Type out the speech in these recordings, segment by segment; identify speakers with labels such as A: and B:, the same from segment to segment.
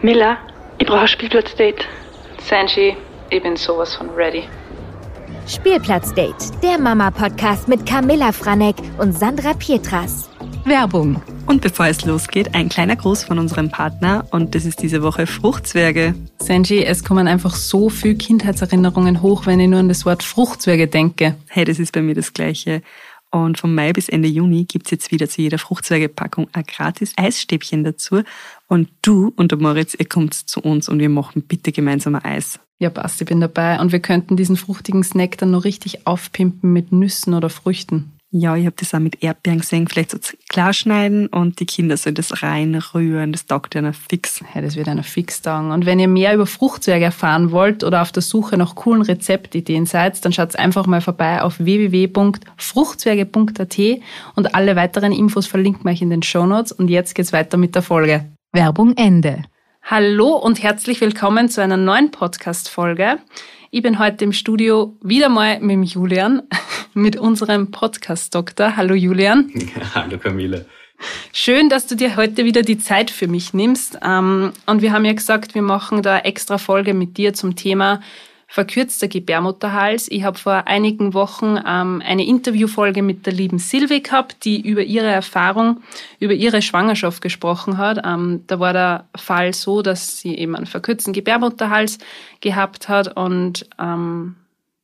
A: Miller, ich brauche ein Spielplatzdate.
B: Sanji, ich bin sowas von ready.
C: Spielplatzdate, der Mama-Podcast mit Camilla Franek und Sandra Pietras.
D: Werbung. Und bevor es losgeht, ein kleiner Gruß von unserem Partner und das ist diese Woche Fruchtzwerge.
B: Sanji, es kommen einfach so viele Kindheitserinnerungen hoch, wenn ich nur an das Wort Fruchtzwerge denke.
D: Hey, das ist bei mir das Gleiche. Und vom Mai bis Ende Juni gibt's jetzt wieder zu jeder Fruchtzwergepackung ein gratis Eisstäbchen dazu. Und du und der Moritz, ihr kommt zu uns und wir machen bitte gemeinsam ein Eis.
B: Ja, passt, ich bin dabei. Und wir könnten diesen fruchtigen Snack dann noch richtig aufpimpen mit Nüssen oder Früchten.
D: Ja, ich habe das auch mit Erdbeeren gesehen, vielleicht so klar schneiden und die Kinder sollen das reinrühren, das taugt ja einer fix.
B: Ja, das wird einer fix taugen. Und wenn ihr mehr über Fruchtzwerge erfahren wollt oder auf der Suche nach coolen Rezeptideen seid, dann schaut einfach mal vorbei auf www.fruchtzwerge.at und alle weiteren Infos verlinken wir euch in den Shownotes. Und jetzt geht's weiter mit der Folge.
C: Werbung Ende.
B: Hallo und herzlich willkommen zu einer neuen Podcast-Folge. Ich bin heute im Studio wieder mal mit dem Julian, mit unserem Podcast-Doktor. Hallo Julian.
E: Hallo Camille.
B: Schön, dass du dir heute wieder die Zeit für mich nimmst. Ähm, und wir haben ja gesagt, wir machen da extra Folge mit dir zum Thema verkürzter Gebärmutterhals. Ich habe vor einigen Wochen ähm, eine Interviewfolge mit der lieben Silvi gehabt, die über ihre Erfahrung, über ihre Schwangerschaft gesprochen hat. Ähm, da war der Fall so, dass sie eben einen verkürzten Gebärmutterhals gehabt hat und ähm,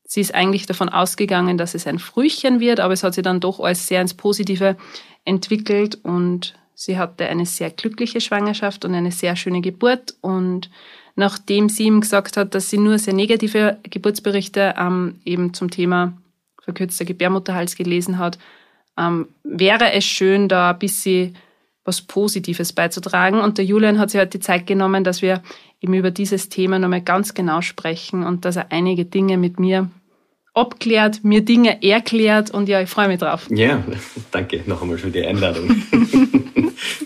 B: sie ist eigentlich davon ausgegangen, dass es ein Frühchen wird, aber es hat sich dann doch alles sehr ins Positive entwickelt und sie hatte eine sehr glückliche Schwangerschaft und eine sehr schöne Geburt und nachdem sie ihm gesagt hat, dass sie nur sehr negative Geburtsberichte ähm, eben zum Thema verkürzter Gebärmutterhals gelesen hat, ähm, wäre es schön, da ein bisschen was Positives beizutragen. Und der Julian hat sich heute die Zeit genommen, dass wir eben über dieses Thema nochmal ganz genau sprechen und dass er einige Dinge mit mir abklärt, mir Dinge erklärt und ja, ich freue mich drauf.
E: Ja, danke noch einmal für die Einladung.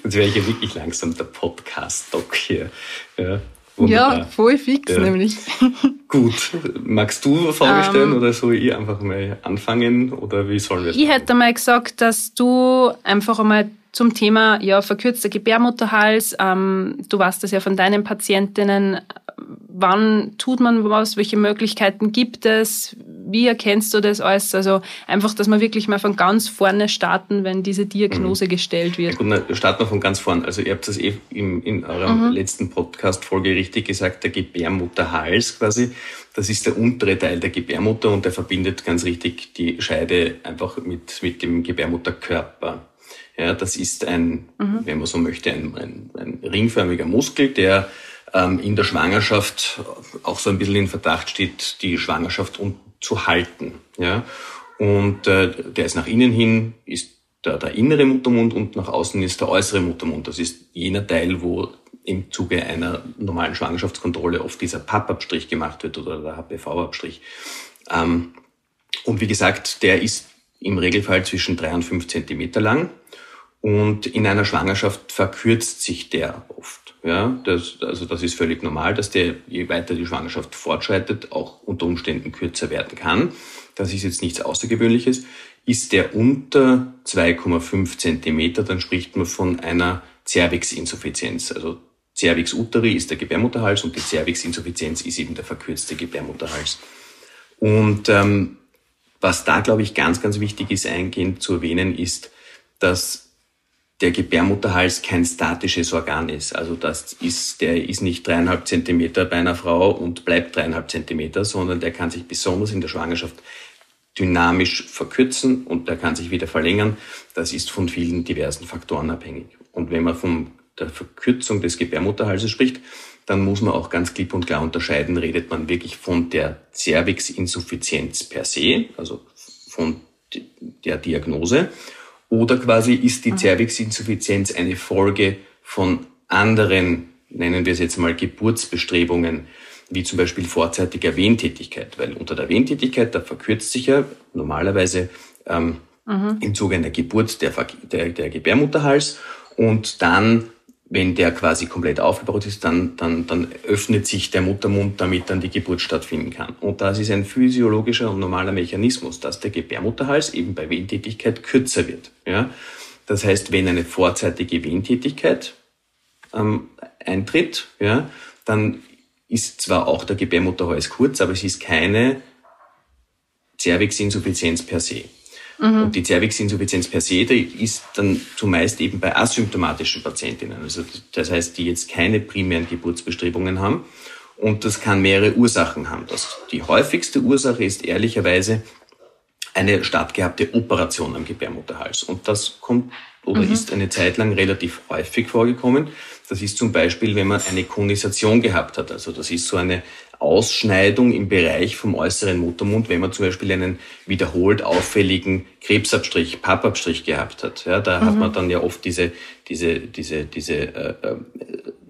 E: Jetzt wäre ich ja wirklich langsam der Podcast-Doc hier.
B: Ja. Wunderbar. Ja, voll fix ja. nämlich.
E: Gut, magst du Frage stellen um, ähm. oder soll ich einfach mal anfangen oder wie sollen wir
B: Ich hätte mal gesagt, dass du einfach einmal zum Thema ja, verkürzter Gebärmutterhals, ähm, du weißt das ja von deinen Patientinnen, wann tut man was, welche Möglichkeiten gibt es, wie erkennst du das alles? Also einfach, dass wir wirklich mal von ganz vorne starten, wenn diese Diagnose mhm. gestellt wird.
E: Ja, gut, dann starten wir von ganz vorne. Also ihr habt das eh in, in eurer mhm. letzten Podcast-Folge richtig gesagt, der Gebärmutterhals quasi. Das ist der untere Teil der Gebärmutter und der verbindet ganz richtig die Scheide einfach mit, mit dem Gebärmutterkörper. Ja, das ist ein, mhm. wenn man so möchte, ein, ein, ein ringförmiger Muskel, der ähm, in der Schwangerschaft auch so ein bisschen in Verdacht steht, die Schwangerschaft zu halten. Ja? Und äh, der ist nach innen hin, ist der, der innere Muttermund und nach außen ist der äußere Muttermund. Das ist jener Teil, wo im Zuge einer normalen Schwangerschaftskontrolle oft dieser Pappabstrich gemacht wird oder der HPV-Abstrich. Ähm, und wie gesagt, der ist im Regelfall zwischen drei und fünf Zentimeter lang. Und in einer Schwangerschaft verkürzt sich der oft. Ja, das, also das ist völlig normal, dass der, je weiter die Schwangerschaft fortschreitet, auch unter Umständen kürzer werden kann. Das ist jetzt nichts Außergewöhnliches. Ist der unter 2,5 Zentimeter, dann spricht man von einer Cervixinsuffizienz. Also Cervix uteri ist der Gebärmutterhals und die Cervixinsuffizienz ist eben der verkürzte Gebärmutterhals. Und ähm, was da, glaube ich, ganz, ganz wichtig ist, eingehend zu erwähnen, ist, dass der Gebärmutterhals kein statisches Organ ist. Also das ist, der ist nicht dreieinhalb Zentimeter bei einer Frau und bleibt dreieinhalb Zentimeter, sondern der kann sich besonders in der Schwangerschaft dynamisch verkürzen und der kann sich wieder verlängern. Das ist von vielen diversen Faktoren abhängig. Und wenn man von der Verkürzung des Gebärmutterhalses spricht, dann muss man auch ganz klipp und klar unterscheiden, redet man wirklich von der Cervixinsuffizienz per se, also von der Diagnose, oder quasi ist die Cervixinsuffizienz eine Folge von anderen, nennen wir es jetzt mal Geburtsbestrebungen, wie zum Beispiel vorzeitiger Wehentätigkeit, weil unter der Wehentätigkeit, da verkürzt sich ja normalerweise ähm, mhm. im Zuge einer Geburt der, der, der Gebärmutterhals und dann wenn der quasi komplett aufgebaut ist, dann, dann, dann öffnet sich der Muttermund, damit dann die Geburt stattfinden kann. Und das ist ein physiologischer und normaler Mechanismus, dass der Gebärmutterhals eben bei Wehentätigkeit kürzer wird. Ja? Das heißt, wenn eine vorzeitige Wehentätigkeit ähm, eintritt, ja, dann ist zwar auch der Gebärmutterhals kurz, aber es ist keine Zervixinsuffizienz per se. Mhm. Und die Zervixinsuffizienz per se, die ist dann zumeist eben bei asymptomatischen Patientinnen. Also das heißt, die jetzt keine primären Geburtsbestrebungen haben. Und das kann mehrere Ursachen haben. Das, die häufigste Ursache ist ehrlicherweise eine stattgehabte Operation am Gebärmutterhals. Und das kommt oder mhm. ist eine Zeit lang relativ häufig vorgekommen. Das ist zum Beispiel, wenn man eine Konisation gehabt hat. Also das ist so eine Ausschneidung im Bereich vom äußeren Muttermund, wenn man zum Beispiel einen wiederholt auffälligen Krebsabstrich, Pappabstrich gehabt hat. Ja, da mhm. hat man dann ja oft diese, diese, diese, diese äh, äh,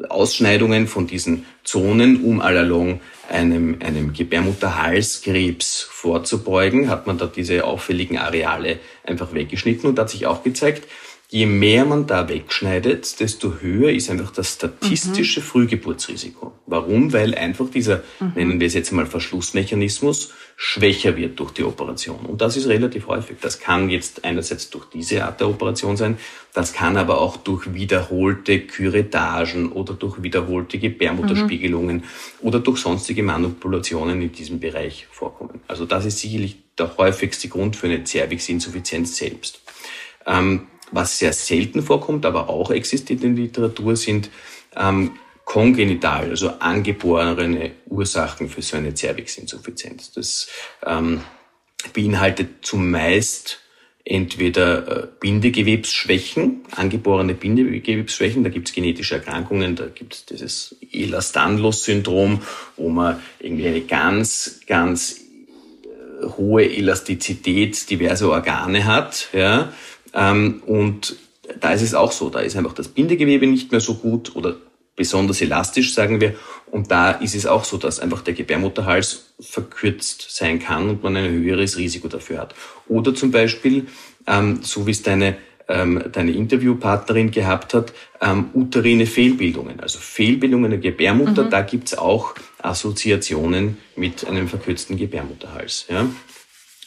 E: Ausschneidungen von diesen Zonen, um allalong einem, einem Gebärmutterhalskrebs vorzubeugen, hat man da diese auffälligen Areale einfach weggeschnitten und hat sich auch gezeigt, je mehr man da wegschneidet, desto höher ist einfach das statistische mhm. Frühgeburtsrisiko. Warum? Weil einfach dieser, mhm. nennen wir es jetzt mal Verschlussmechanismus, schwächer wird durch die Operation. Und das ist relativ häufig. Das kann jetzt einerseits durch diese Art der Operation sein, das kann aber auch durch wiederholte Kyretagen oder durch wiederholte Gebärmutterspiegelungen mhm. oder durch sonstige Manipulationen in diesem Bereich vorkommen. Also das ist sicherlich der häufigste Grund für eine Zervixinsuffizienz selbst. Ähm, was sehr selten vorkommt, aber auch existiert in der Literatur, sind ähm, kongenital, also angeborene Ursachen für so eine Zervixinsuffizienz. Das ähm, beinhaltet zumeist entweder äh, Bindegewebsschwächen, angeborene Bindegewebsschwächen, da gibt es genetische Erkrankungen, da gibt es dieses Ehlers-Danlos-Syndrom, wo man irgendwie eine ganz, ganz äh, hohe Elastizität diverser Organe hat, ja, ähm, und da ist es auch so, da ist einfach das Bindegewebe nicht mehr so gut oder besonders elastisch, sagen wir. Und da ist es auch so, dass einfach der Gebärmutterhals verkürzt sein kann und man ein höheres Risiko dafür hat. Oder zum Beispiel, ähm, so wie es deine, ähm, deine Interviewpartnerin gehabt hat, ähm, uterine Fehlbildungen. Also Fehlbildungen der Gebärmutter, mhm. da gibt's auch Assoziationen mit einem verkürzten Gebärmutterhals. Ja?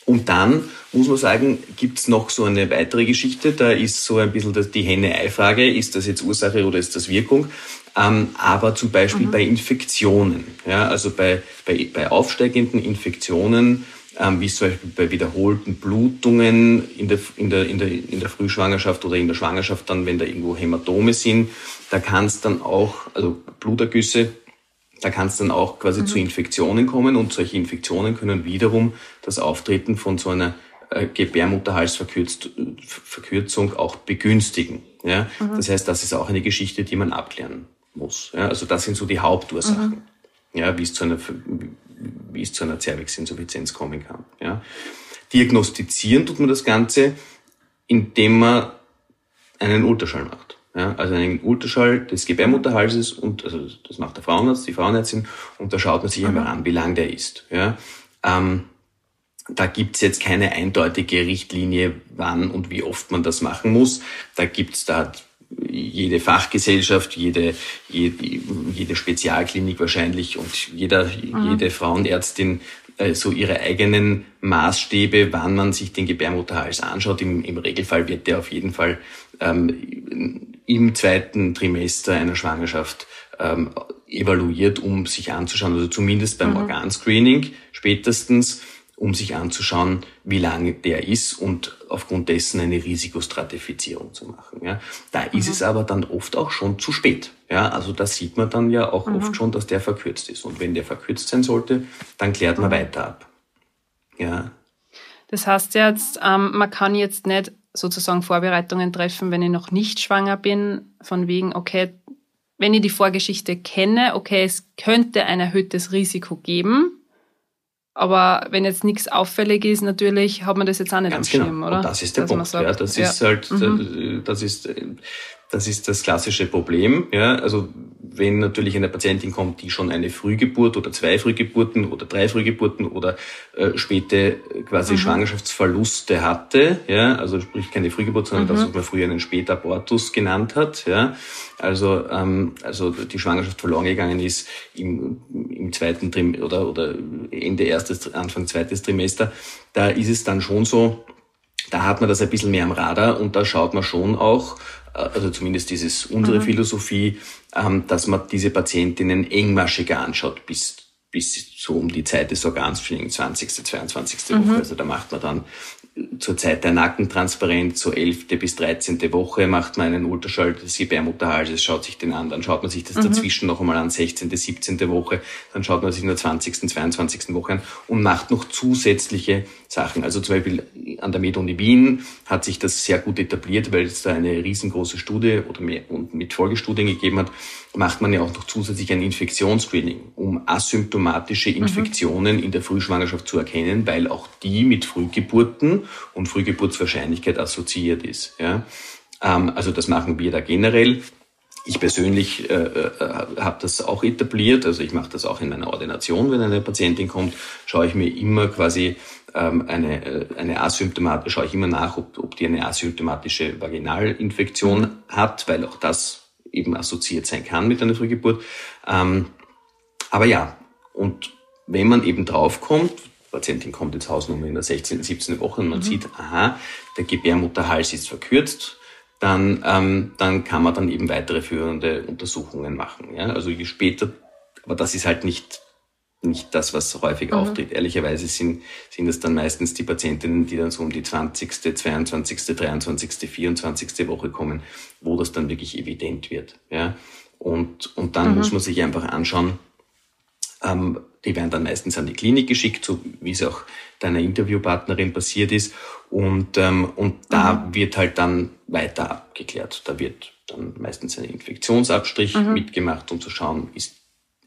E: Und dann muss man sagen, gibt's noch so eine weitere Geschichte. Da ist so ein bisschen die Henne-Ei-Frage, ist das jetzt Ursache oder ist das Wirkung? Ähm, aber zum Beispiel mhm. bei Infektionen, ja, also bei, bei, bei aufsteigenden Infektionen, ähm, wie zum Beispiel bei wiederholten Blutungen in der, in, der, in, der, in der Frühschwangerschaft oder in der Schwangerschaft dann, wenn da irgendwo Hämatome sind, da kann es dann auch, also Blutergüsse, da kann es dann auch quasi mhm. zu Infektionen kommen und solche Infektionen können wiederum das Auftreten von so einer äh, Gebärmutterhalsverkürzung auch begünstigen. Ja? Mhm. Das heißt, das ist auch eine Geschichte, die man abklären muss. Ja? Also das sind so die Hauptursachen, mhm. ja, wie es zu einer, wie es zu einer Zervixinsuffizienz kommen kann. Ja? Diagnostizieren tut man das Ganze, indem man einen Ultraschall macht. Ja, also einen Ultraschall des Gebärmutterhalses und also das macht der Frauenarzt, die Frauenärztin und da schaut man sich einmal an, wie lang der ist. Ja, ähm, da gibt's jetzt keine eindeutige Richtlinie, wann und wie oft man das machen muss. Da gibt's da jede Fachgesellschaft, jede, jede, jede Spezialklinik wahrscheinlich und jeder, mhm. jede Frauenärztin äh, so ihre eigenen Maßstäbe, wann man sich den Gebärmutterhals anschaut. Im, im Regelfall wird der auf jeden Fall ähm, im zweiten Trimester einer Schwangerschaft ähm, evaluiert, um sich anzuschauen, also zumindest beim mhm. Organscreening spätestens, um sich anzuschauen, wie lange der ist und aufgrund dessen eine Risikostratifizierung zu machen. Ja. Da mhm. ist es aber dann oft auch schon zu spät. Ja, also da sieht man dann ja auch mhm. oft schon, dass der verkürzt ist. Und wenn der verkürzt sein sollte, dann klärt man mhm. weiter ab. Ja.
B: Das heißt jetzt, ähm, man kann jetzt nicht sozusagen Vorbereitungen treffen, wenn ich noch nicht schwanger bin, von wegen, okay, wenn ich die Vorgeschichte kenne, okay, es könnte ein erhöhtes Risiko geben, aber wenn jetzt nichts auffällig ist, natürlich hat man das jetzt auch nicht
E: Ganz
B: am
E: genau.
B: Schirm, oder?
E: Und das ist der Dass Punkt. Sagt, ja, das ja. ist halt, mhm. das ist, das ist das klassische Problem. Ja, also wenn natürlich eine Patientin kommt, die schon eine Frühgeburt oder zwei Frühgeburten oder drei Frühgeburten oder äh, späte äh, quasi mhm. Schwangerschaftsverluste hatte, ja, also sprich keine Frühgeburt, sondern mhm. das, was man früher einen Spätabortus genannt hat, ja, also ähm, also die Schwangerschaft verloren gegangen ist im, im zweiten Trimester oder oder Ende erstes Anfang zweites Trimester, da ist es dann schon so, da hat man das ein bisschen mehr am Radar und da schaut man schon auch, also zumindest dieses unsere mhm. Philosophie, ähm, dass man diese Patientinnen engmaschiger anschaut bis bis so um die Zeit des Organscreening, 20., 22. Mhm. Woche. Also da macht man dann zur Zeit der Nackentransparenz, so 11. bis 13. Woche macht man einen Ultraschall des Gebärmutterhalses, schaut sich den an, dann schaut man sich das mhm. dazwischen noch einmal an, 16., 17. Woche, dann schaut man sich in der 20., 22. Woche an und macht noch zusätzliche Sachen. Also zum Beispiel an der MedUni Wien hat sich das sehr gut etabliert, weil es da eine riesengroße Studie oder mehr und mit Folgestudien gegeben hat, macht man ja auch noch zusätzlich ein Infektionsscreening, um asymptomatische mhm. Infektionen mhm. in der Frühschwangerschaft zu erkennen, weil auch die mit Frühgeburten und Frühgeburtswahrscheinlichkeit assoziiert ist. Ja? Ähm, also das machen wir da generell. Ich persönlich äh, äh, habe das auch etabliert, also ich mache das auch in meiner Ordination, wenn eine Patientin kommt, schaue ich mir immer quasi ähm, eine, äh, eine asymptomatische, schaue ich immer nach, ob, ob die eine asymptomatische Vaginalinfektion hat, weil auch das eben assoziiert sein kann mit einer Frühgeburt. Ähm, aber ja, und wenn man eben draufkommt, Patientin kommt ins Hausnummer in der 16., 17. Woche und man mhm. sieht, aha, der Gebärmutterhals ist verkürzt, dann, ähm, dann kann man dann eben weitere führende Untersuchungen machen. Ja? Also je später, aber das ist halt nicht, nicht das, was häufig mhm. auftritt. Ehrlicherweise sind, sind das dann meistens die Patientinnen, die dann so um die 20., 22., 23., 24. Woche kommen, wo das dann wirklich evident wird. Ja? Und, und dann mhm. muss man sich einfach anschauen, ähm, die werden dann meistens an die Klinik geschickt, so wie es auch deiner Interviewpartnerin passiert ist. Und, ähm, und da mhm. wird halt dann weiter abgeklärt. Da wird dann meistens ein Infektionsabstrich mhm. mitgemacht, um zu schauen, ist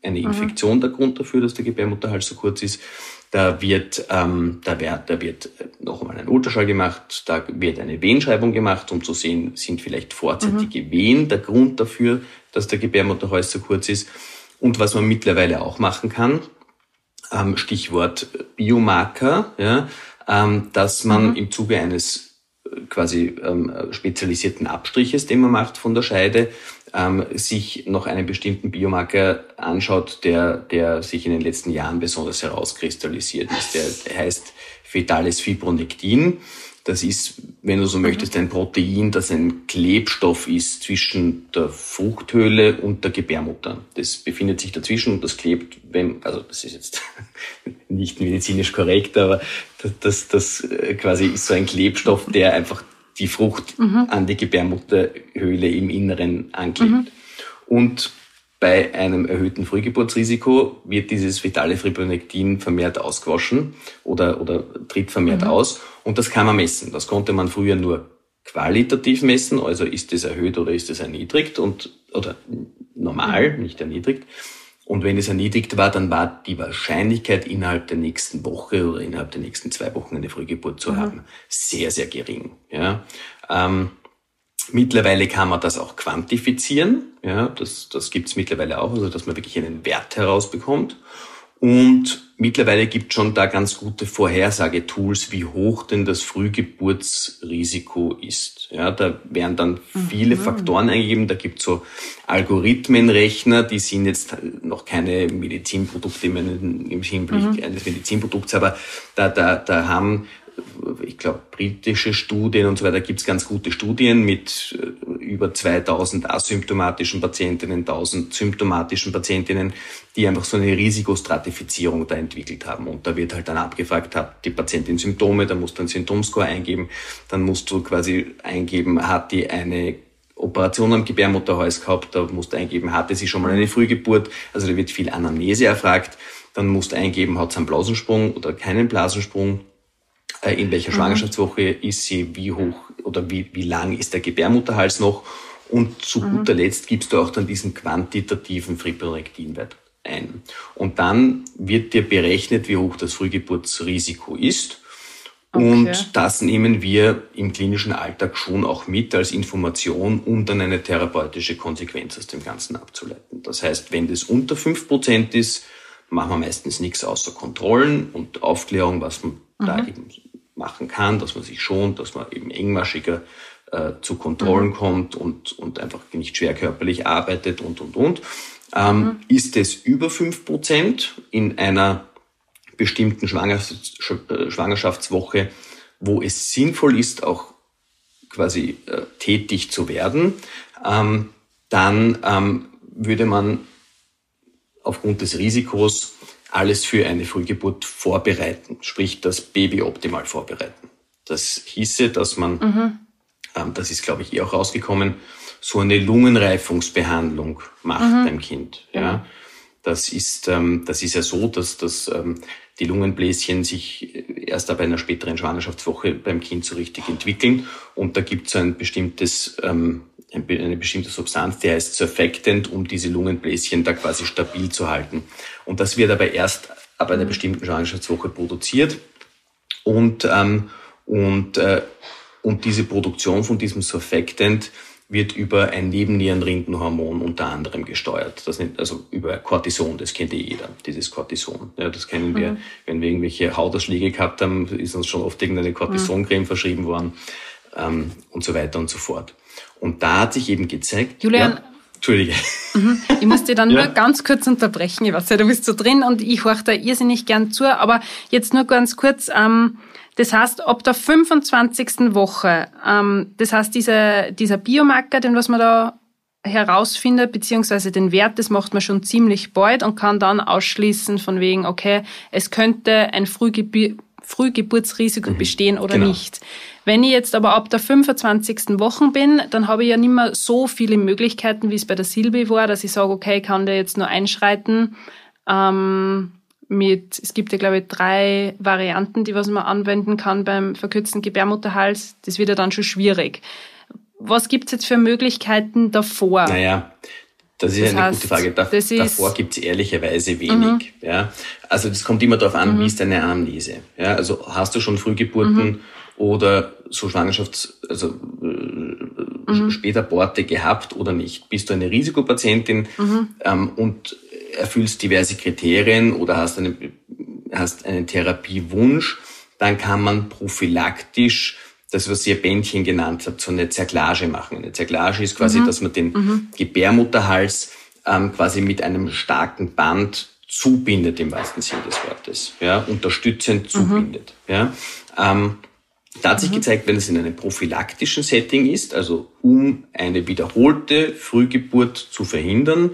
E: eine mhm. Infektion mhm. der Grund dafür, dass der Gebärmutterhals so kurz ist. Da wird, ähm, da wird, da wird noch einmal ein Ultraschall gemacht, da wird eine Wehenschreibung gemacht, um zu sehen, sind vielleicht vorzeitige mhm. Wehen der Grund dafür, dass der Gebärmutterhals so kurz ist. Und was man mittlerweile auch machen kann, ähm, Stichwort Biomarker, ja, ähm, dass man mhm. im Zuge eines äh, quasi ähm, spezialisierten Abstriches, den man macht von der Scheide, ähm, sich noch einen bestimmten Biomarker anschaut, der, der sich in den letzten Jahren besonders herauskristallisiert ist. Der heißt fetales Fibronektin. Das ist, wenn du so möchtest, ein Protein, das ein Klebstoff ist zwischen der Fruchthöhle und der Gebärmutter. Das befindet sich dazwischen und das klebt, wenn, also das ist jetzt nicht medizinisch korrekt, aber das, das, das äh, quasi ist so ein Klebstoff, der einfach die Frucht mhm. an die Gebärmutterhöhle im Inneren anklebt. Mhm. Und bei einem erhöhten Frühgeburtsrisiko wird dieses fetale Fibronektin vermehrt ausgewaschen oder, oder tritt vermehrt mhm. aus. Und das kann man messen. Das konnte man früher nur qualitativ messen, also ist es erhöht oder ist es erniedrigt und, oder normal, mhm. nicht erniedrigt. Und wenn es erniedrigt war, dann war die Wahrscheinlichkeit innerhalb der nächsten Woche oder innerhalb der nächsten zwei Wochen eine Frühgeburt zu mhm. haben sehr, sehr gering. Ja. Ähm, Mittlerweile kann man das auch quantifizieren. Ja, das, das gibt es mittlerweile auch, also dass man wirklich einen Wert herausbekommt. Und mittlerweile gibt es schon da ganz gute Vorhersagetools, wie hoch denn das Frühgeburtsrisiko ist. Ja, da werden dann viele mhm. Faktoren eingegeben. Da gibt es so Algorithmenrechner, die sind jetzt noch keine Medizinprodukte im Hinblick mhm. eines Medizinprodukts, aber da, da, da haben ich glaube, britische Studien und so weiter, gibt es ganz gute Studien mit äh, über 2000 asymptomatischen Patientinnen, 1000 symptomatischen Patientinnen, die einfach so eine Risikostratifizierung da entwickelt haben. Und da wird halt dann abgefragt, hat die Patientin Symptome, dann musst du einen Symptomscore eingeben, dann musst du quasi eingeben, hat die eine Operation am Gebärmutterhals gehabt, da musst du eingeben, hatte sie schon mal eine Frühgeburt, also da wird viel Anamnese erfragt, dann musst du eingeben, hat sie einen Blasensprung oder keinen Blasensprung, in welcher mhm. Schwangerschaftswoche ist sie, wie hoch oder wie, wie lang ist der Gebärmutterhals noch. Und zu mhm. guter Letzt gibst du auch dann diesen quantitativen Fibronektinwert ein. Und dann wird dir berechnet, wie hoch das Frühgeburtsrisiko ist. Okay. Und das nehmen wir im klinischen Alltag schon auch mit als Information, um dann eine therapeutische Konsequenz aus dem Ganzen abzuleiten. Das heißt, wenn das unter fünf Prozent ist, machen wir meistens nichts außer Kontrollen und Aufklärung, was man mhm. da eben machen kann, dass man sich schont, dass man eben engmaschiger äh, zu Kontrollen mhm. kommt und, und einfach nicht schwer körperlich arbeitet und, und, und. Ähm, mhm. Ist es über fünf Prozent in einer bestimmten Schwangerschafts äh, Schwangerschaftswoche, wo es sinnvoll ist, auch quasi äh, tätig zu werden, ähm, dann ähm, würde man aufgrund des Risikos alles für eine Frühgeburt vorbereiten, sprich das Baby optimal vorbereiten. Das hieße, dass man, mhm. ähm, das ist glaube ich eh auch rausgekommen, so eine Lungenreifungsbehandlung macht mhm. beim Kind. Ja. Das ist, ähm, das ist ja so, dass, dass ähm, die Lungenbläschen sich erst ab einer späteren Schwangerschaftswoche beim Kind so richtig entwickeln. Und da gibt es ein bestimmtes, ähm, eine bestimmte Substanz, die heißt Surfactant, um diese Lungenbläschen da quasi stabil zu halten. Und das wird aber erst ab einer bestimmten Schwangerschaftswoche produziert. Und, ähm, und, äh, und diese Produktion von diesem Surfactant wird über ein Nebennierenrindenhormon unter anderem gesteuert. Das nennt, also über Cortison, das kennt eh jeder, dieses Cortison. Ja, das kennen wir, mhm. wenn wir irgendwelche Hautausschläge gehabt haben, ist uns schon oft irgendeine Cortisoncreme mhm. verschrieben worden ähm, und so weiter und so fort. Und da hat sich eben gezeigt.
B: Julian, ja,
E: Entschuldige.
B: Mhm. Ich muss dir dann ja. nur ganz kurz unterbrechen. Ich weiß ja, du bist so drin und ich horche da irrsinnig gern zu. Aber jetzt nur ganz kurz. Ähm, das heißt, ab der 25. Woche, ähm, das heißt, dieser, dieser Biomarker, den was man da herausfindet, beziehungsweise den Wert, das macht man schon ziemlich bald und kann dann ausschließen von wegen, okay, es könnte ein Frühgebü Frühgeburtsrisiko mhm. bestehen oder genau. nicht. Wenn ich jetzt aber ab der 25. Woche bin, dann habe ich ja nicht mehr so viele Möglichkeiten, wie es bei der Silbi war, dass ich sage, okay, kann der jetzt nur einschreiten. Ähm, mit, es gibt ja, glaube ich, drei Varianten, die was man anwenden kann beim verkürzten Gebärmutterhals. Das wird ja dann schon schwierig. Was gibt es jetzt für Möglichkeiten davor?
E: Naja, das ist das eine heißt, gute Frage. Da, davor gibt es ehrlicherweise wenig. Mhm. Ja? Also das kommt immer darauf an, mhm. wie ist deine Anamnese. Ja? Also hast du schon Frühgeburten mhm. Oder so Schwangerschafts-, also äh, mhm. Spätaborte gehabt oder nicht? Bist du eine Risikopatientin mhm. ähm, und erfüllst diverse Kriterien oder hast, eine, hast einen Therapiewunsch, dann kann man prophylaktisch das, was ihr Bändchen genannt habt, so eine Zerklage machen. Eine Zerklage ist quasi, mhm. dass man den mhm. Gebärmutterhals ähm, quasi mit einem starken Band zubindet im wahrsten Sinne des Wortes, ja, unterstützend mhm. zubindet. Mhm. Ja. Ähm, da hat sich mhm. gezeigt, wenn es in einem prophylaktischen Setting ist, also um eine wiederholte Frühgeburt zu verhindern,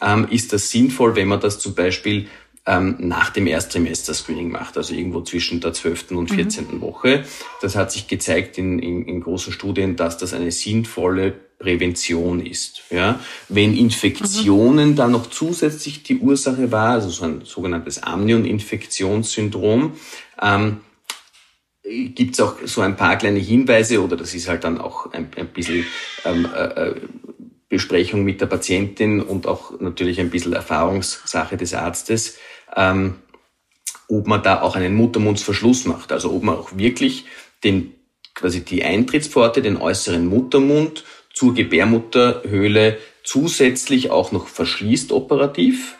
E: ähm, ist das sinnvoll, wenn man das zum Beispiel ähm, nach dem Erstsemester-Screening macht, also irgendwo zwischen der 12. und 14. Mhm. Woche. Das hat sich gezeigt in, in, in großen Studien, dass das eine sinnvolle Prävention ist. Ja? Wenn Infektionen mhm. dann noch zusätzlich die Ursache war, also so ein sogenanntes Amnion-Infektionssyndrom, ähm, gibt es auch so ein paar kleine Hinweise oder das ist halt dann auch ein, ein bisschen ähm, äh, äh Besprechung mit der Patientin und auch natürlich ein bisschen Erfahrungssache des Arztes, ähm, ob man da auch einen Muttermundsverschluss macht. Also ob man auch wirklich den, quasi die Eintrittspforte, den äußeren Muttermund zur Gebärmutterhöhle zusätzlich auch noch verschließt operativ,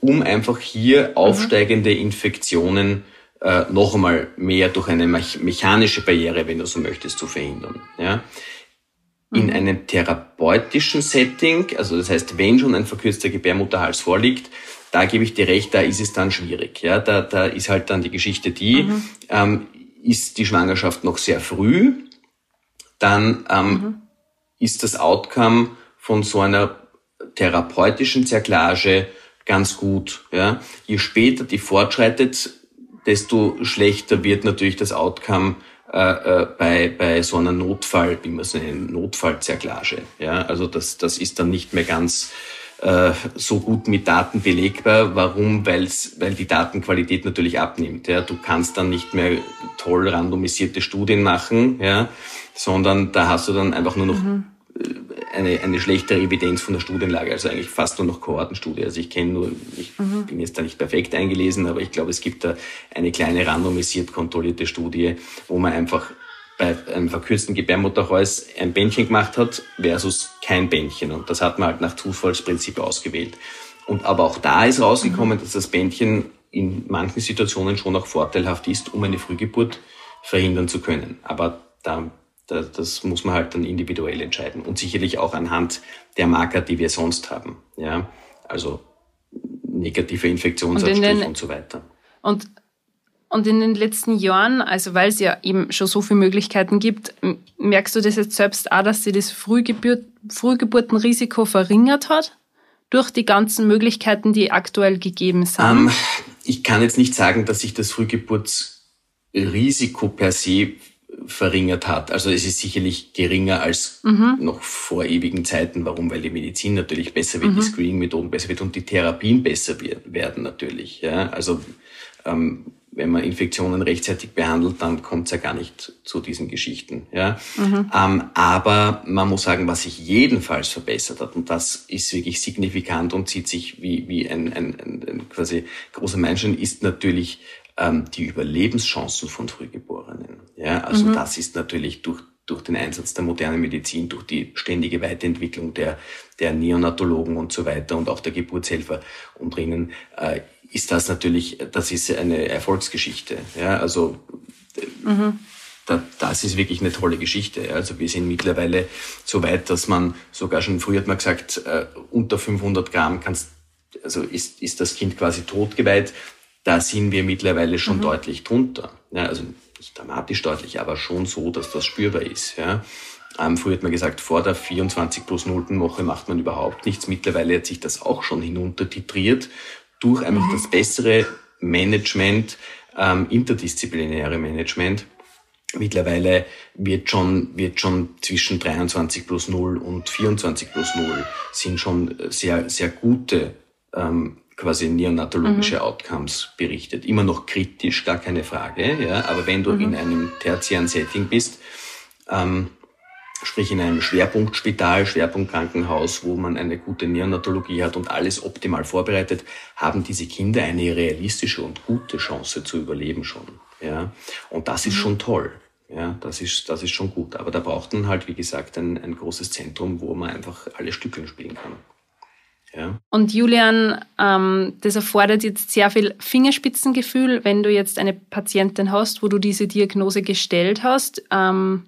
E: um einfach hier mhm. aufsteigende Infektionen äh, noch einmal mehr durch eine mechanische Barriere, wenn du so möchtest, zu verhindern. Ja? in mhm. einem therapeutischen Setting, also das heißt, wenn schon ein verkürzter Gebärmutterhals vorliegt, da gebe ich dir recht, da ist es dann schwierig. Ja, da, da ist halt dann die Geschichte die, mhm. ähm, ist die Schwangerschaft noch sehr früh, dann ähm, mhm. ist das Outcome von so einer therapeutischen Zerklage ganz gut. Ja. Je später die fortschreitet, desto schlechter wird natürlich das Outcome äh, äh, bei, bei so einer Notfall, wie man es nennt, Notfallzerklage. Ja, also das, das ist dann nicht mehr ganz äh, so gut mit Daten belegbar. Warum? Weil's, weil die Datenqualität natürlich abnimmt. Ja, du kannst dann nicht mehr toll randomisierte Studien machen, ja, sondern da hast du dann einfach nur noch mhm eine, eine schlechtere Evidenz von der Studienlage, also eigentlich fast nur noch Kohortenstudie. Also ich kenne nur, ich mhm. bin jetzt da nicht perfekt eingelesen, aber ich glaube, es gibt da eine kleine randomisiert kontrollierte Studie, wo man einfach bei einem verkürzten Gebärmutterhals ein Bändchen gemacht hat versus kein Bändchen. Und das hat man halt nach Zufallsprinzip ausgewählt. Und aber auch da ist rausgekommen, mhm. dass das Bändchen in manchen Situationen schon auch vorteilhaft ist, um eine Frühgeburt verhindern zu können. Aber da das muss man halt dann individuell entscheiden und sicherlich auch anhand der Marker, die wir sonst haben. Ja, also negative Infektionsabstrich und, und so weiter.
B: Und und in den letzten Jahren, also weil es ja eben schon so viele Möglichkeiten gibt, merkst du das jetzt selbst auch, dass sich das Frühgeburt, Frühgeburtenrisiko verringert hat? Durch die ganzen Möglichkeiten, die aktuell gegeben sind? Ähm,
E: ich kann jetzt nicht sagen, dass sich das Frühgeburtsrisiko per se verringert hat. Also es ist sicherlich geringer als mhm. noch vor ewigen Zeiten. Warum? Weil die Medizin natürlich besser wird, mhm. die Screening-Methoden besser wird und die Therapien besser werden natürlich. Ja? Also ähm, wenn man Infektionen rechtzeitig behandelt, dann kommt es ja gar nicht zu diesen Geschichten. Ja? Mhm. Ähm, aber man muss sagen, was sich jedenfalls verbessert hat, und das ist wirklich signifikant und zieht sich wie, wie ein, ein, ein, ein quasi großer Meilenstein, ist natürlich ähm, die Überlebenschancen von Frühgeborenen. Ja? Also mhm. das ist natürlich durch durch den Einsatz der modernen Medizin, durch die ständige Weiterentwicklung der, der Neonatologen und so weiter und auch der Geburtshelfer und drinnen äh, ist das natürlich, das ist eine Erfolgsgeschichte. Ja, also mhm. da, das ist wirklich eine tolle Geschichte. Also wir sind mittlerweile so weit, dass man sogar schon früher hat man gesagt, äh, unter 500 Gramm kannst, also ist, ist das Kind quasi totgeweiht. Da sind wir mittlerweile schon mhm. deutlich drunter. Ja, also nicht dramatisch deutlich, aber schon so, dass das spürbar ist. Ja. Ähm, früher hat man gesagt, vor der 24 plus 0. Woche macht man überhaupt nichts. Mittlerweile hat sich das auch schon hinuntertitriert durch einfach mhm. das bessere Management, ähm, interdisziplinäre Management. Mittlerweile wird schon, wird schon zwischen 23 plus 0 und 24 plus 0 sind schon sehr, sehr gute ähm, quasi neonatologische mhm. Outcomes berichtet. Immer noch kritisch, gar keine Frage, ja, aber wenn du mhm. in einem tertiären Setting bist, ähm, sprich in einem Schwerpunktspital, Schwerpunktkrankenhaus, wo man eine gute Neonatologie hat und alles optimal vorbereitet, haben diese Kinder eine realistische und gute Chance zu überleben schon. Ja, und das ist mhm. schon toll. Ja, das ist, das ist schon gut. Aber da braucht man halt, wie gesagt, ein, ein großes Zentrum, wo man einfach alle Stückchen spielen kann.
B: Ja. Und Julian, ähm, das erfordert jetzt sehr viel Fingerspitzengefühl, wenn du jetzt eine Patientin hast, wo du diese Diagnose gestellt hast. Ähm,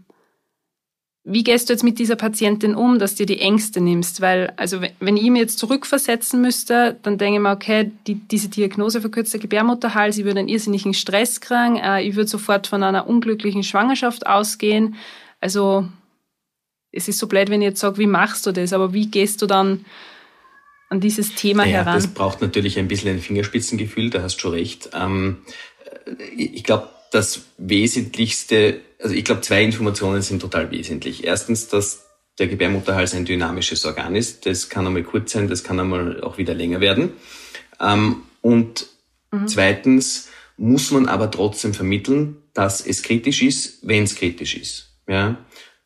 B: wie gehst du jetzt mit dieser Patientin um, dass du die Ängste nimmst? Weil, also wenn ich mir jetzt zurückversetzen müsste, dann denke ich mir, okay, die, diese Diagnose verkürzter Gebärmutterhals, ich würde einen irrsinnigen Stress kriegen, äh, ich würde sofort von einer unglücklichen Schwangerschaft ausgehen. Also es ist so blöd, wenn ich jetzt sage, wie machst du das, aber wie gehst du dann an dieses Thema
E: ja,
B: heran?
E: Das braucht natürlich ein bisschen ein Fingerspitzengefühl, da hast du schon recht. Ähm, ich glaube, das Wesentlichste, also ich glaube, zwei Informationen sind total wesentlich. Erstens, dass der Gebärmutterhals ein dynamisches Organ ist. Das kann einmal kurz sein, das kann einmal auch wieder länger werden. Ähm, und mhm. zweitens muss man aber trotzdem vermitteln, dass es kritisch ist, wenn es kritisch ist. Ja,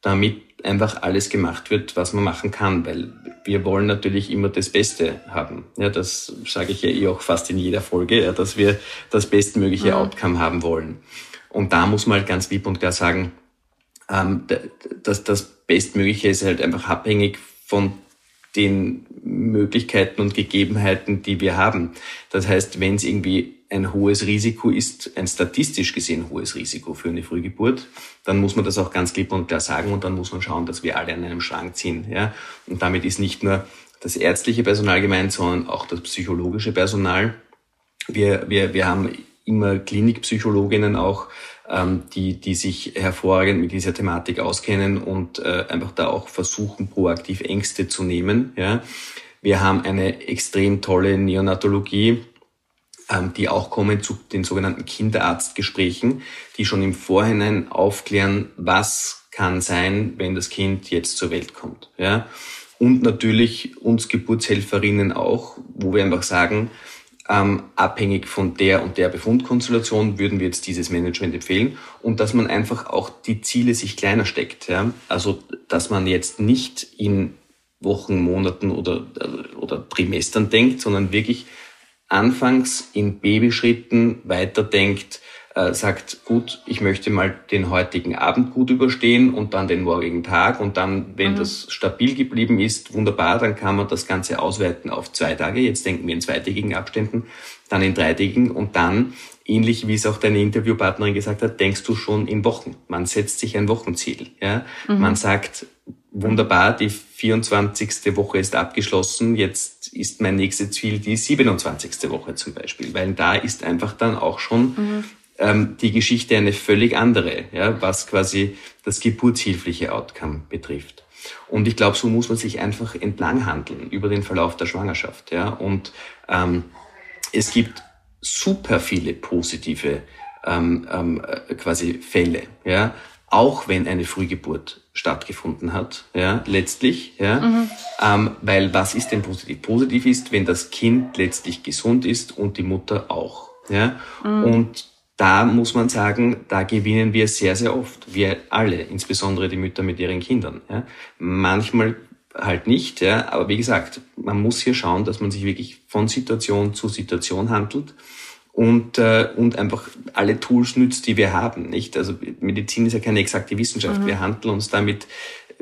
E: damit einfach alles gemacht wird, was man machen kann, weil wir wollen natürlich immer das Beste haben. Ja, das sage ich ja eh auch fast in jeder Folge, ja, dass wir das bestmögliche ja. Outcome haben wollen. Und da muss man halt ganz lieb und klar sagen, ähm, dass das Bestmögliche ist halt einfach abhängig von den Möglichkeiten und Gegebenheiten, die wir haben. Das heißt, wenn es irgendwie ein hohes Risiko ist, ein statistisch gesehen hohes Risiko für eine Frühgeburt, dann muss man das auch ganz klipp und klar sagen und dann muss man schauen, dass wir alle an einem Schrank ziehen. Ja? Und damit ist nicht nur das ärztliche Personal gemeint, sondern auch das psychologische Personal. Wir, wir, wir haben immer Klinikpsychologinnen auch, ähm, die, die sich hervorragend mit dieser Thematik auskennen und äh, einfach da auch versuchen, proaktiv Ängste zu nehmen. Ja. Wir haben eine extrem tolle Neonatologie, die auch kommen zu den sogenannten Kinderarztgesprächen, die schon im Vorhinein aufklären, was kann sein, wenn das Kind jetzt zur Welt kommt. Ja? Und natürlich uns Geburtshelferinnen auch, wo wir einfach sagen, ähm, abhängig von der und der Befundkonstellation würden wir jetzt dieses Management empfehlen und dass man einfach auch die Ziele sich kleiner steckt. Ja? Also dass man jetzt nicht in Wochen, Monaten oder, oder Trimestern denkt, sondern wirklich anfangs in Babyschritten weiterdenkt, äh, sagt, gut, ich möchte mal den heutigen Abend gut überstehen und dann den morgigen Tag und dann, wenn mhm. das stabil geblieben ist, wunderbar, dann kann man das Ganze ausweiten auf zwei Tage. Jetzt denken wir in zweitägigen Abständen, dann in dreitägigen und dann, ähnlich wie es auch deine Interviewpartnerin gesagt hat, denkst du schon in Wochen. Man setzt sich ein Wochenziel. Ja? Mhm. Man sagt, wunderbar, die 24. Woche ist abgeschlossen, jetzt ist mein nächstes Ziel die 27. Woche zum Beispiel, weil da ist einfach dann auch schon mhm. ähm, die Geschichte eine völlig andere, ja, was quasi das geburtshilfliche Outcome betrifft. Und ich glaube, so muss man sich einfach entlang handeln über den Verlauf der Schwangerschaft. Ja? Und ähm, es gibt super viele positive ähm, ähm, äh, quasi Fälle. Ja? Auch wenn eine Frühgeburt stattgefunden hat, ja, letztlich, ja, mhm. ähm, weil was ist denn positiv? Positiv ist, wenn das Kind letztlich gesund ist und die Mutter auch, ja, mhm. und da muss man sagen, da gewinnen wir sehr, sehr oft. Wir alle, insbesondere die Mütter mit ihren Kindern. Ja. Manchmal halt nicht, ja. Aber wie gesagt, man muss hier schauen, dass man sich wirklich von Situation zu Situation handelt und, äh, und einfach alle Tools nützt, die wir haben. Nicht? Also Medizin ist ja keine exakte Wissenschaft. Mhm. Wir handeln uns damit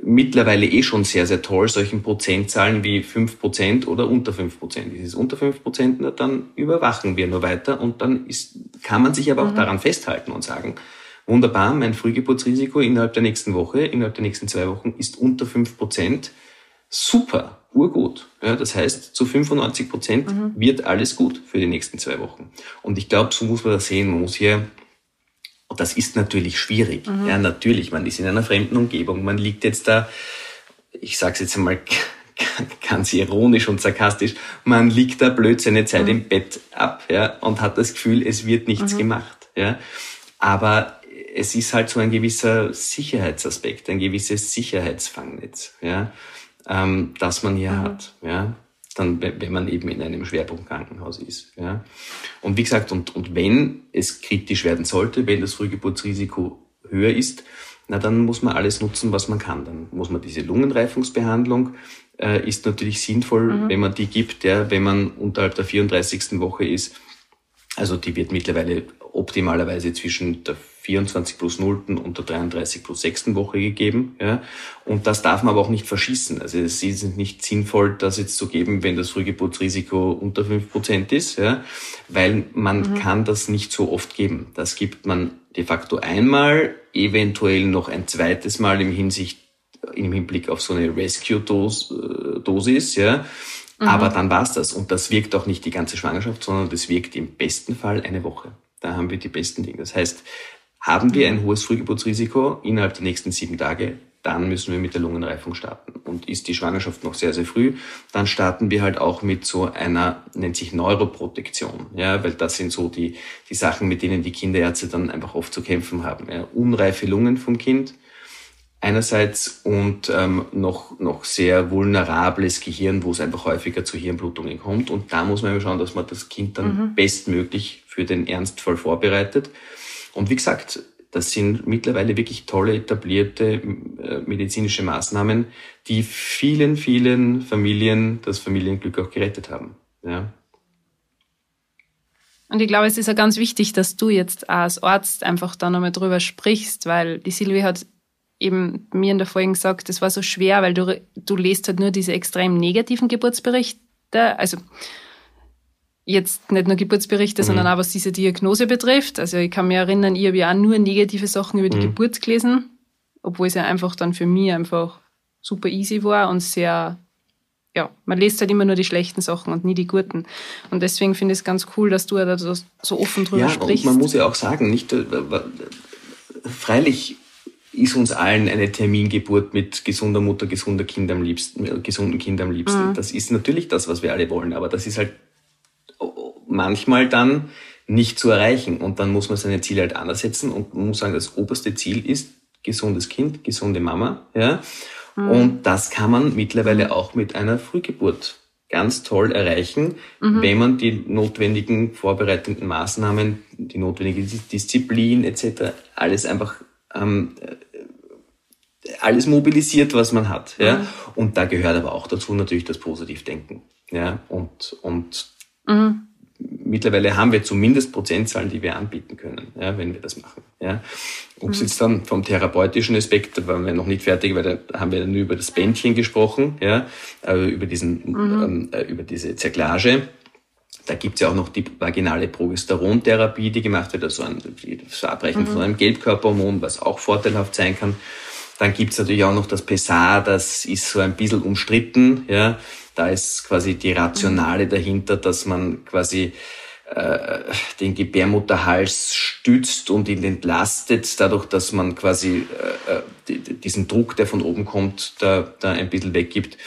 E: mittlerweile eh schon sehr, sehr toll, solchen Prozentzahlen wie fünf Prozent oder unter fünf Prozent. Ist es unter fünf Prozent, dann überwachen wir nur weiter und dann ist, kann man sich aber auch mhm. daran festhalten und sagen, wunderbar, mein Frühgeburtsrisiko innerhalb der nächsten Woche, innerhalb der nächsten zwei Wochen ist unter fünf Prozent. Super, urgut. Ja, das heißt, zu 95 Prozent mhm. wird alles gut für die nächsten zwei Wochen. Und ich glaube, so muss man das sehen. Man muss hier und das ist natürlich schwierig. Mhm. Ja, natürlich, man ist in einer fremden Umgebung. Man liegt jetzt da, ich sage es jetzt einmal ganz ironisch und sarkastisch, man liegt da blöd seine Zeit mhm. im Bett ab ja, und hat das Gefühl, es wird nichts mhm. gemacht. Ja. Aber es ist halt so ein gewisser Sicherheitsaspekt, ein gewisses Sicherheitsfangnetz, ja, ähm, das man hier mhm. hat. Ja dann, wenn man eben in einem Schwerpunktkrankenhaus ist. Ja. Und wie gesagt, und, und wenn es kritisch werden sollte, wenn das Frühgeburtsrisiko höher ist, na dann muss man alles nutzen, was man kann. Dann muss man diese Lungenreifungsbehandlung äh, ist natürlich sinnvoll, mhm. wenn man die gibt, ja, wenn man unterhalb der 34. Woche ist. Also die wird mittlerweile optimalerweise zwischen der 24 plus 0. und der 33 plus 6. Woche gegeben. Ja. Und das darf man aber auch nicht verschießen. Also es ist nicht sinnvoll, das jetzt zu geben, wenn das Frühgeburtsrisiko unter 5% ist, ja, weil man mhm. kann das nicht so oft geben. Das gibt man de facto einmal, eventuell noch ein zweites Mal im Hinsicht, im Hinblick auf so eine Rescue-Dosis, ja. Mhm. Aber dann war's das. Und das wirkt auch nicht die ganze Schwangerschaft, sondern das wirkt im besten Fall eine Woche. Da haben wir die besten Dinge. Das heißt, haben wir ein hohes Frühgeburtsrisiko innerhalb der nächsten sieben Tage, dann müssen wir mit der Lungenreifung starten. Und ist die Schwangerschaft noch sehr, sehr früh, dann starten wir halt auch mit so einer, nennt sich Neuroprotektion. Ja, weil das sind so die, die Sachen, mit denen die Kinderärzte dann einfach oft zu kämpfen haben. Ja, unreife Lungen vom Kind einerseits und ähm, noch, noch sehr vulnerables Gehirn, wo es einfach häufiger zu Hirnblutungen kommt. Und da muss man immer schauen, dass man das Kind dann mhm. bestmöglich für den Ernstfall vorbereitet. Und wie gesagt, das sind mittlerweile wirklich tolle etablierte äh, medizinische Maßnahmen, die vielen, vielen Familien das Familienglück auch gerettet haben. Ja.
B: Und ich glaube, es ist ja ganz wichtig, dass du jetzt als Arzt einfach da nochmal drüber sprichst, weil die Silvi hat eben mir in der Folge gesagt, das war so schwer, weil du, du lest halt nur diese extrem negativen Geburtsberichte. Also jetzt nicht nur Geburtsberichte, mhm. sondern auch was diese Diagnose betrifft. Also ich kann mich erinnern, ich habe ja auch nur negative Sachen über die mhm. Geburt gelesen, obwohl es ja einfach dann für mich einfach super easy war und sehr, ja, man liest halt immer nur die schlechten Sachen und nie die guten. Und deswegen finde ich es ganz cool, dass du da so offen drüber
E: ja,
B: sprichst.
E: Und man muss ja auch sagen, nicht, äh, freilich ist uns allen eine Termingeburt mit gesunder Mutter, gesunder Kind am liebsten, gesunden Kind am liebsten. Mhm. Das ist natürlich das, was wir alle wollen, aber das ist halt manchmal dann nicht zu erreichen. Und dann muss man seine Ziele halt anders setzen und man muss sagen, das oberste Ziel ist gesundes Kind, gesunde Mama. Ja? Mhm. Und das kann man mittlerweile auch mit einer Frühgeburt ganz toll erreichen, mhm. wenn man die notwendigen vorbereitenden Maßnahmen, die notwendige Disziplin etc. alles einfach ähm, alles mobilisiert, was man hat. Ja? Mhm. Und da gehört aber auch dazu natürlich das Positivdenken. Ja? Und, und mhm mittlerweile haben wir zumindest Prozentzahlen, die wir anbieten können, ja, wenn wir das machen. Ja. Ob es mhm. jetzt dann vom therapeutischen Aspekt, da waren wir noch nicht fertig, weil da haben wir dann nur über das Bändchen gesprochen, ja, äh, über, diesen, mhm. ähm, äh, über diese Zerklage. Da gibt's ja auch noch die vaginale Progesterontherapie, die gemacht wird, also ein, das Verabreichen mhm. von einem Gelbkörperhormon, was auch vorteilhaft sein kann. Dann gibt's natürlich auch noch das PSA, das ist so ein bisschen umstritten. Ja. Da ist quasi die Rationale dahinter, dass man quasi äh, den Gebärmutterhals stützt und ihn entlastet, dadurch, dass man quasi äh, diesen Druck, der von oben kommt, da, da ein bisschen weggibt.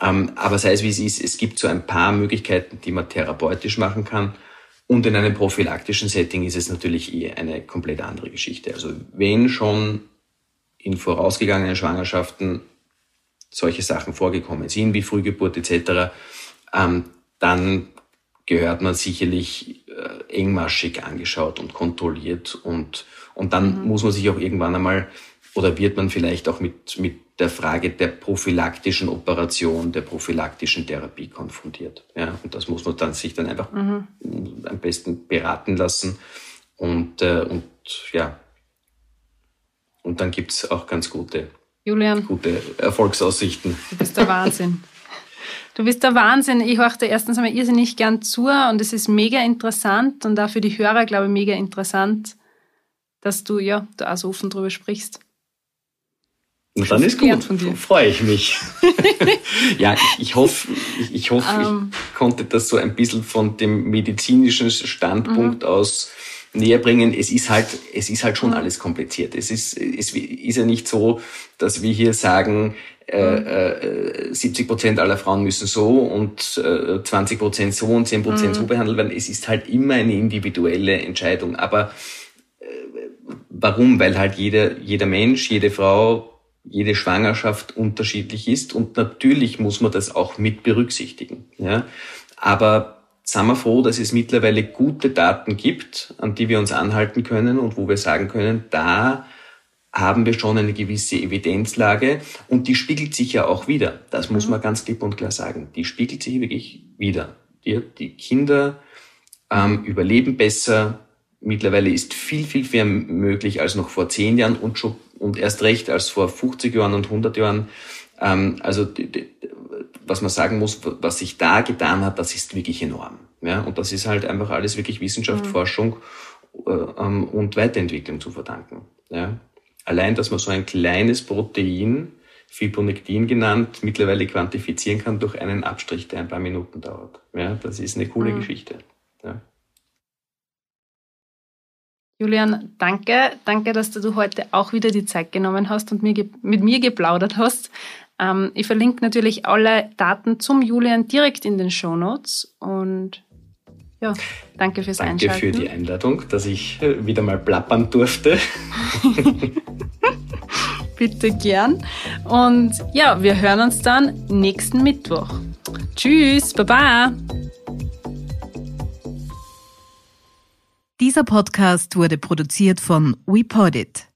E: Ähm, aber sei es wie es ist, es gibt so ein paar Möglichkeiten, die man therapeutisch machen kann. Und in einem prophylaktischen Setting ist es natürlich eh eine komplett andere Geschichte. Also wenn schon in vorausgegangenen Schwangerschaften solche Sachen vorgekommen sind, wie Frühgeburt etc., ähm, dann gehört man sicherlich äh, engmaschig angeschaut und kontrolliert und, und dann mhm. muss man sich auch irgendwann einmal oder wird man vielleicht auch mit, mit der Frage der prophylaktischen Operation, der prophylaktischen Therapie konfrontiert. Ja, und das muss man dann sich dann einfach mhm. am besten beraten lassen und, äh, und ja, und dann gibt's auch ganz gute,
B: Julian,
E: gute Erfolgsaussichten.
B: Du bist der Wahnsinn. Du bist der Wahnsinn. Ich horchte erstens einmal irrsinnig gern zu und es ist mega interessant und auch für die Hörer, glaube ich, mega interessant, dass du ja da auch so offen drüber sprichst.
E: Und dann ist gut, freue ich mich. ja, ich, ich hoffe, ich, ich, hoffe, um. ich ähm. konnte das so ein bisschen von dem medizinischen Standpunkt mhm. aus näher bringen. Es ist halt, es ist halt schon alles kompliziert. Es ist, es ist ja nicht so, dass wir hier sagen, äh, äh, 70 Prozent aller Frauen müssen so und äh, 20 Prozent so und 10 Prozent mhm. so behandelt werden. Es ist halt immer eine individuelle Entscheidung. Aber äh, warum? Weil halt jeder, jeder Mensch, jede Frau jede Schwangerschaft unterschiedlich ist und natürlich muss man das auch mit berücksichtigen. Ja? Aber sind wir froh, dass es mittlerweile gute Daten gibt, an die wir uns anhalten können und wo wir sagen können, da haben wir schon eine gewisse Evidenzlage und die spiegelt sich ja auch wieder. Das muss mhm. man ganz klipp und klar sagen. Die spiegelt sich wirklich wieder. Die, die Kinder ähm, überleben besser. Mittlerweile ist viel, viel mehr möglich als noch vor zehn Jahren und schon und erst recht als vor 50 Jahren und 100 Jahren. Ähm, also die, die, was man sagen muss, was sich da getan hat, das ist wirklich enorm. Ja? Und das ist halt einfach alles wirklich Wissenschaft, mhm. Forschung äh, ähm, und Weiterentwicklung zu verdanken. Ja? Allein, dass man so ein kleines Protein, Fibronectin genannt, mittlerweile quantifizieren kann durch einen Abstrich, der ein paar Minuten dauert. Ja, das ist eine coole mhm. Geschichte. Ja.
B: Julian, danke. Danke, dass du heute auch wieder die Zeit genommen hast und mit mir geplaudert hast. Ähm, ich verlinke natürlich alle Daten zum Julian direkt in den Show Notes und ja, danke fürs
E: danke
B: Einschalten.
E: Danke für die Einladung, dass ich äh, wieder mal plappern durfte.
B: Bitte gern. Und ja, wir hören uns dann nächsten Mittwoch. Tschüss, Baba.
C: Dieser Podcast wurde produziert von WePodit.